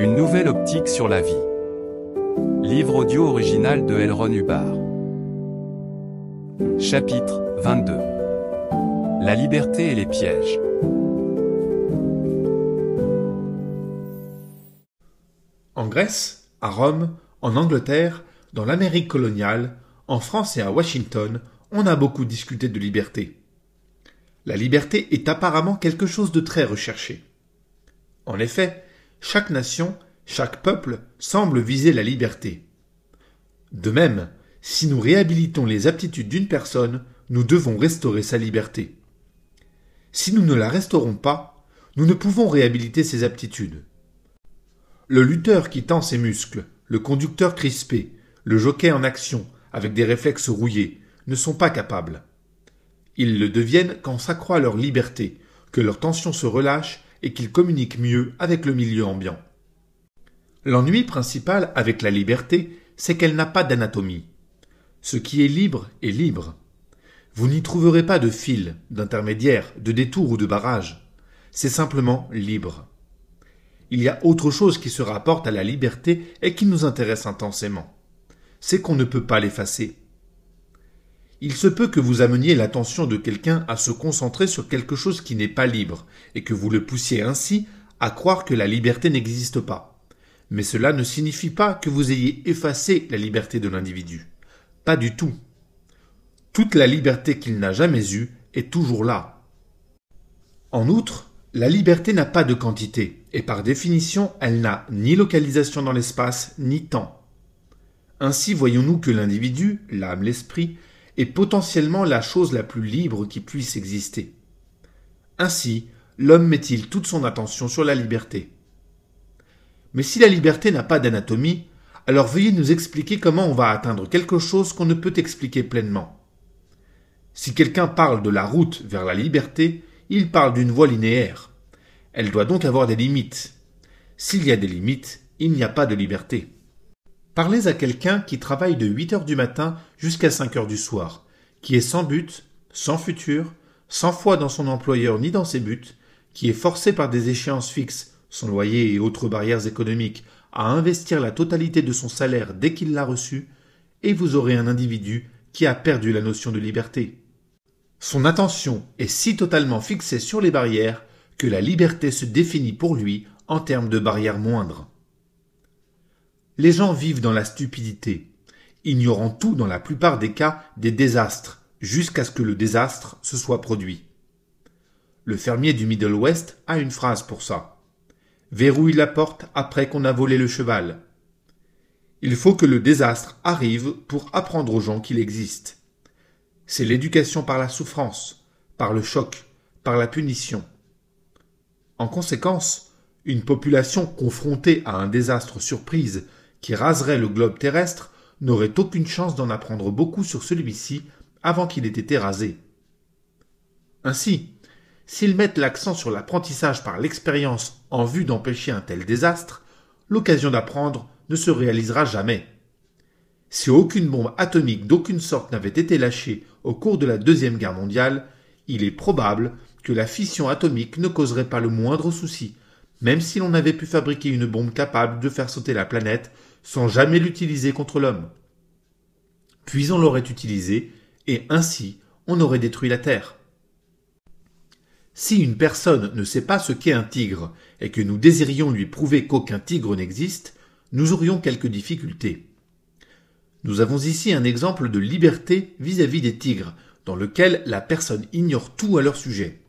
Une nouvelle optique sur la vie. Livre audio original de Elron Hubbard. Chapitre 22. La liberté et les pièges. En Grèce, à Rome, en Angleterre, dans l'Amérique coloniale, en France et à Washington, on a beaucoup discuté de liberté. La liberté est apparemment quelque chose de très recherché. En effet, chaque nation, chaque peuple semble viser la liberté. De même, si nous réhabilitons les aptitudes d'une personne, nous devons restaurer sa liberté. Si nous ne la restaurons pas, nous ne pouvons réhabiliter ses aptitudes. Le lutteur qui tend ses muscles, le conducteur crispé, le jockey en action, avec des réflexes rouillés, ne sont pas capables. Ils le deviennent quand s'accroît leur liberté, que leur tension se relâche et qu'ils communiquent mieux avec le milieu ambiant. L'ennui principal avec la liberté, c'est qu'elle n'a pas d'anatomie. Ce qui est libre est libre. Vous n'y trouverez pas de fil, d'intermédiaire, de détour ou de barrage. C'est simplement libre. Il y a autre chose qui se rapporte à la liberté et qui nous intéresse intensément. C'est qu'on ne peut pas l'effacer il se peut que vous ameniez l'attention de quelqu'un à se concentrer sur quelque chose qui n'est pas libre, et que vous le poussiez ainsi à croire que la liberté n'existe pas. Mais cela ne signifie pas que vous ayez effacé la liberté de l'individu. Pas du tout. Toute la liberté qu'il n'a jamais eue est toujours là. En outre, la liberté n'a pas de quantité, et par définition, elle n'a ni localisation dans l'espace, ni temps. Ainsi voyons-nous que l'individu, l'âme, l'esprit, est potentiellement la chose la plus libre qui puisse exister. Ainsi, l'homme met-il toute son attention sur la liberté. Mais si la liberté n'a pas d'anatomie, alors veuillez nous expliquer comment on va atteindre quelque chose qu'on ne peut expliquer pleinement. Si quelqu'un parle de la route vers la liberté, il parle d'une voie linéaire. Elle doit donc avoir des limites. S'il y a des limites, il n'y a pas de liberté. Parlez à quelqu'un qui travaille de 8 heures du matin jusqu'à 5 heures du soir, qui est sans but, sans futur, sans foi dans son employeur ni dans ses buts, qui est forcé par des échéances fixes, son loyer et autres barrières économiques, à investir la totalité de son salaire dès qu'il l'a reçu, et vous aurez un individu qui a perdu la notion de liberté. Son attention est si totalement fixée sur les barrières que la liberté se définit pour lui en termes de barrières moindres. Les gens vivent dans la stupidité, ignorant tout dans la plupart des cas des désastres, jusqu'à ce que le désastre se soit produit. Le fermier du Middle West a une phrase pour ça. Verrouille la porte après qu'on a volé le cheval. Il faut que le désastre arrive pour apprendre aux gens qu'il existe. C'est l'éducation par la souffrance, par le choc, par la punition. En conséquence, une population confrontée à un désastre surprise qui raserait le globe terrestre n'aurait aucune chance d'en apprendre beaucoup sur celui-ci avant qu'il ait été rasé. Ainsi, s'ils mettent l'accent sur l'apprentissage par l'expérience en vue d'empêcher un tel désastre, l'occasion d'apprendre ne se réalisera jamais. Si aucune bombe atomique d'aucune sorte n'avait été lâchée au cours de la Deuxième Guerre mondiale, il est probable que la fission atomique ne causerait pas le moindre souci, même si l'on avait pu fabriquer une bombe capable de faire sauter la planète sans jamais l'utiliser contre l'homme. Puis on l'aurait utilisé, et ainsi on aurait détruit la Terre. Si une personne ne sait pas ce qu'est un tigre, et que nous désirions lui prouver qu'aucun tigre n'existe, nous aurions quelques difficultés. Nous avons ici un exemple de liberté vis-à-vis des tigres, dans lequel la personne ignore tout à leur sujet.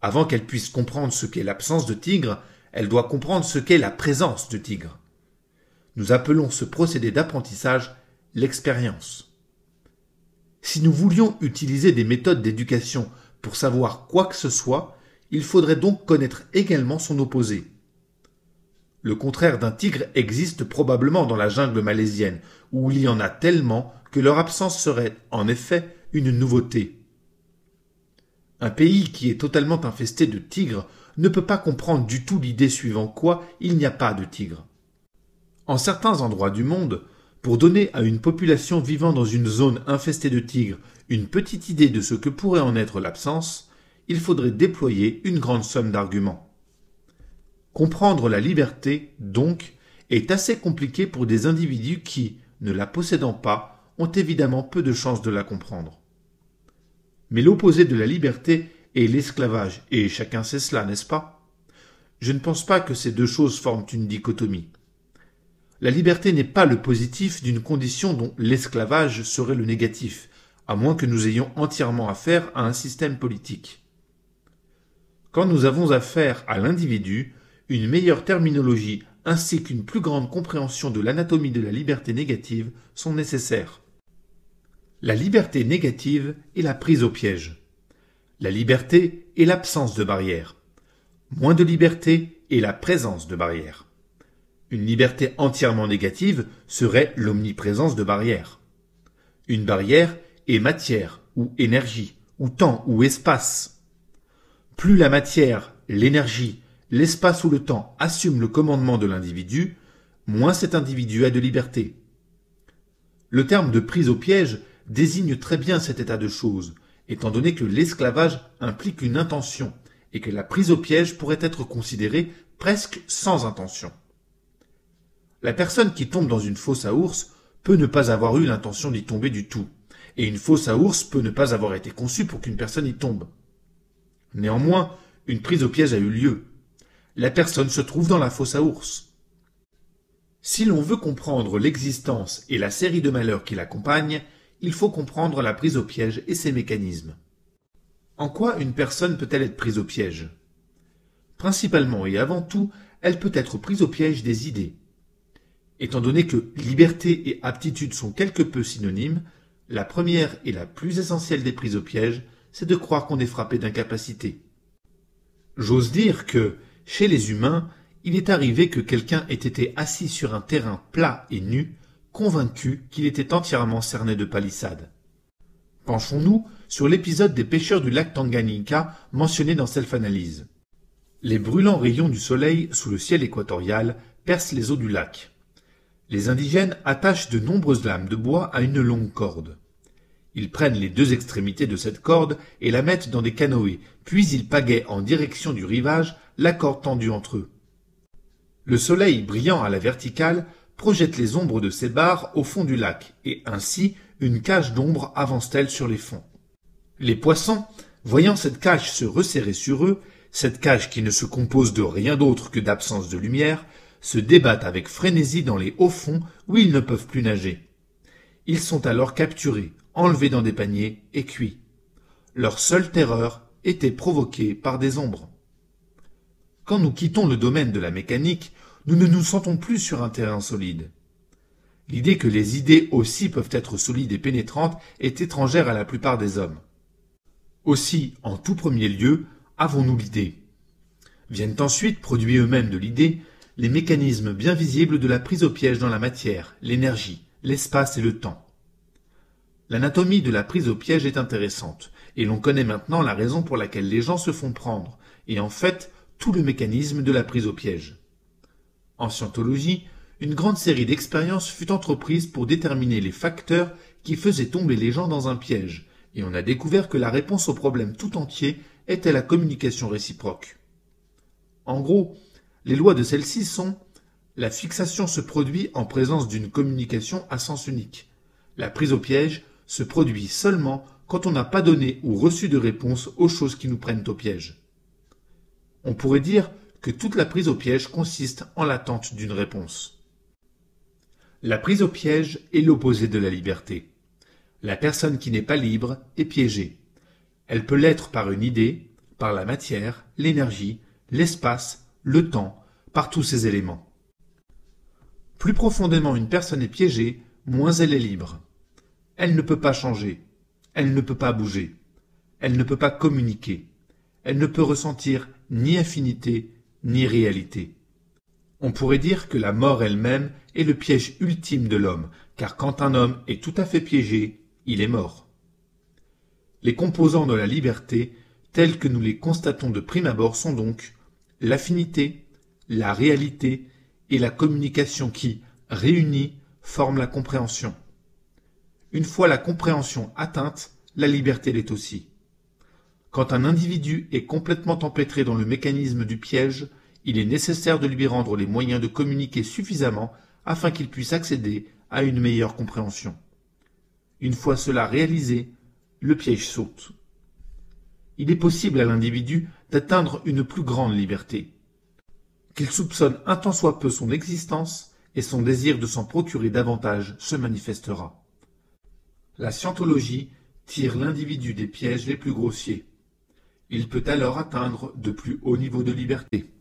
Avant qu'elle puisse comprendre ce qu'est l'absence de tigre, elle doit comprendre ce qu'est la présence de tigre. Nous appelons ce procédé d'apprentissage l'expérience. Si nous voulions utiliser des méthodes d'éducation pour savoir quoi que ce soit, il faudrait donc connaître également son opposé. Le contraire d'un tigre existe probablement dans la jungle malaisienne, où il y en a tellement que leur absence serait, en effet, une nouveauté. Un pays qui est totalement infesté de tigres ne peut pas comprendre du tout l'idée suivant quoi il n'y a pas de tigres. En certains endroits du monde, pour donner à une population vivant dans une zone infestée de tigres une petite idée de ce que pourrait en être l'absence, il faudrait déployer une grande somme d'arguments. Comprendre la liberté, donc, est assez compliqué pour des individus qui, ne la possédant pas, ont évidemment peu de chances de la comprendre. Mais l'opposé de la liberté est l'esclavage, et chacun sait cela, n'est-ce pas? Je ne pense pas que ces deux choses forment une dichotomie. La liberté n'est pas le positif d'une condition dont l'esclavage serait le négatif, à moins que nous ayons entièrement affaire à un système politique. Quand nous avons affaire à l'individu, une meilleure terminologie ainsi qu'une plus grande compréhension de l'anatomie de la liberté négative sont nécessaires. La liberté négative est la prise au piège. La liberté est l'absence de barrières. Moins de liberté est la présence de barrières. Une liberté entièrement négative serait l'omniprésence de barrières. Une barrière est matière ou énergie, ou temps ou espace. Plus la matière, l'énergie, l'espace ou le temps assument le commandement de l'individu, moins cet individu a de liberté. Le terme de prise au piège désigne très bien cet état de choses, étant donné que l'esclavage implique une intention, et que la prise au piège pourrait être considérée presque sans intention. La personne qui tombe dans une fosse à ours peut ne pas avoir eu l'intention d'y tomber du tout, et une fosse à ours peut ne pas avoir été conçue pour qu'une personne y tombe. Néanmoins, une prise au piège a eu lieu. La personne se trouve dans la fosse à ours. Si l'on veut comprendre l'existence et la série de malheurs qui l'accompagnent, il faut comprendre la prise au piège et ses mécanismes. En quoi une personne peut-elle être prise au piège? Principalement et avant tout, elle peut être prise au piège des idées, Étant donné que liberté et aptitude sont quelque peu synonymes, la première et la plus essentielle des prises au piège, c'est de croire qu'on est frappé d'incapacité. J'ose dire que, chez les humains, il est arrivé que quelqu'un ait été assis sur un terrain plat et nu, convaincu qu'il était entièrement cerné de palissades. Penchons-nous sur l'épisode des pêcheurs du lac Tanganyika mentionné dans Self-Analyse. Les brûlants rayons du soleil sous le ciel équatorial percent les eaux du lac. Les indigènes attachent de nombreuses lames de bois à une longue corde. Ils prennent les deux extrémités de cette corde et la mettent dans des canoës, puis ils pagaient en direction du rivage la corde tendue entre eux. Le soleil brillant à la verticale projette les ombres de ces barres au fond du lac, et ainsi une cage d'ombre avance-t-elle sur les fonds. Les poissons, voyant cette cage se resserrer sur eux, cette cage qui ne se compose de rien d'autre que d'absence de lumière, se débattent avec frénésie dans les hauts fonds où ils ne peuvent plus nager. Ils sont alors capturés, enlevés dans des paniers et cuits. Leur seule terreur était provoquée par des ombres. Quand nous quittons le domaine de la mécanique, nous ne nous sentons plus sur un terrain solide. L'idée que les idées aussi peuvent être solides et pénétrantes est étrangère à la plupart des hommes. Aussi, en tout premier lieu, avons-nous l'idée. Viennent ensuite, produits eux-mêmes de l'idée, les mécanismes bien visibles de la prise au piège dans la matière, l'énergie, l'espace et le temps. L'anatomie de la prise au piège est intéressante, et l'on connaît maintenant la raison pour laquelle les gens se font prendre, et en fait tout le mécanisme de la prise au piège. En scientologie, une grande série d'expériences fut entreprise pour déterminer les facteurs qui faisaient tomber les gens dans un piège, et on a découvert que la réponse au problème tout entier était la communication réciproque. En gros, les lois de celle-ci sont la fixation se produit en présence d'une communication à sens unique. La prise au piège se produit seulement quand on n'a pas donné ou reçu de réponse aux choses qui nous prennent au piège. On pourrait dire que toute la prise au piège consiste en l'attente d'une réponse. La prise au piège est l'opposé de la liberté. La personne qui n'est pas libre est piégée. Elle peut l'être par une idée, par la matière, l'énergie, l'espace, le temps, par tous ces éléments. Plus profondément une personne est piégée, moins elle est libre. Elle ne peut pas changer, elle ne peut pas bouger, elle ne peut pas communiquer, elle ne peut ressentir ni affinité ni réalité. On pourrait dire que la mort elle-même est le piège ultime de l'homme, car quand un homme est tout à fait piégé, il est mort. Les composants de la liberté, tels que nous les constatons de prime abord, sont donc l'affinité, la réalité et la communication qui, réunies, forment la compréhension. Une fois la compréhension atteinte, la liberté l'est aussi. Quand un individu est complètement empêtré dans le mécanisme du piège, il est nécessaire de lui rendre les moyens de communiquer suffisamment afin qu'il puisse accéder à une meilleure compréhension. Une fois cela réalisé, le piège saute. Il est possible à l'individu d'atteindre une plus grande liberté. Qu'il soupçonne un tant soit peu son existence et son désir de s'en procurer davantage se manifestera. La scientologie tire l'individu des pièges les plus grossiers. Il peut alors atteindre de plus hauts niveaux de liberté.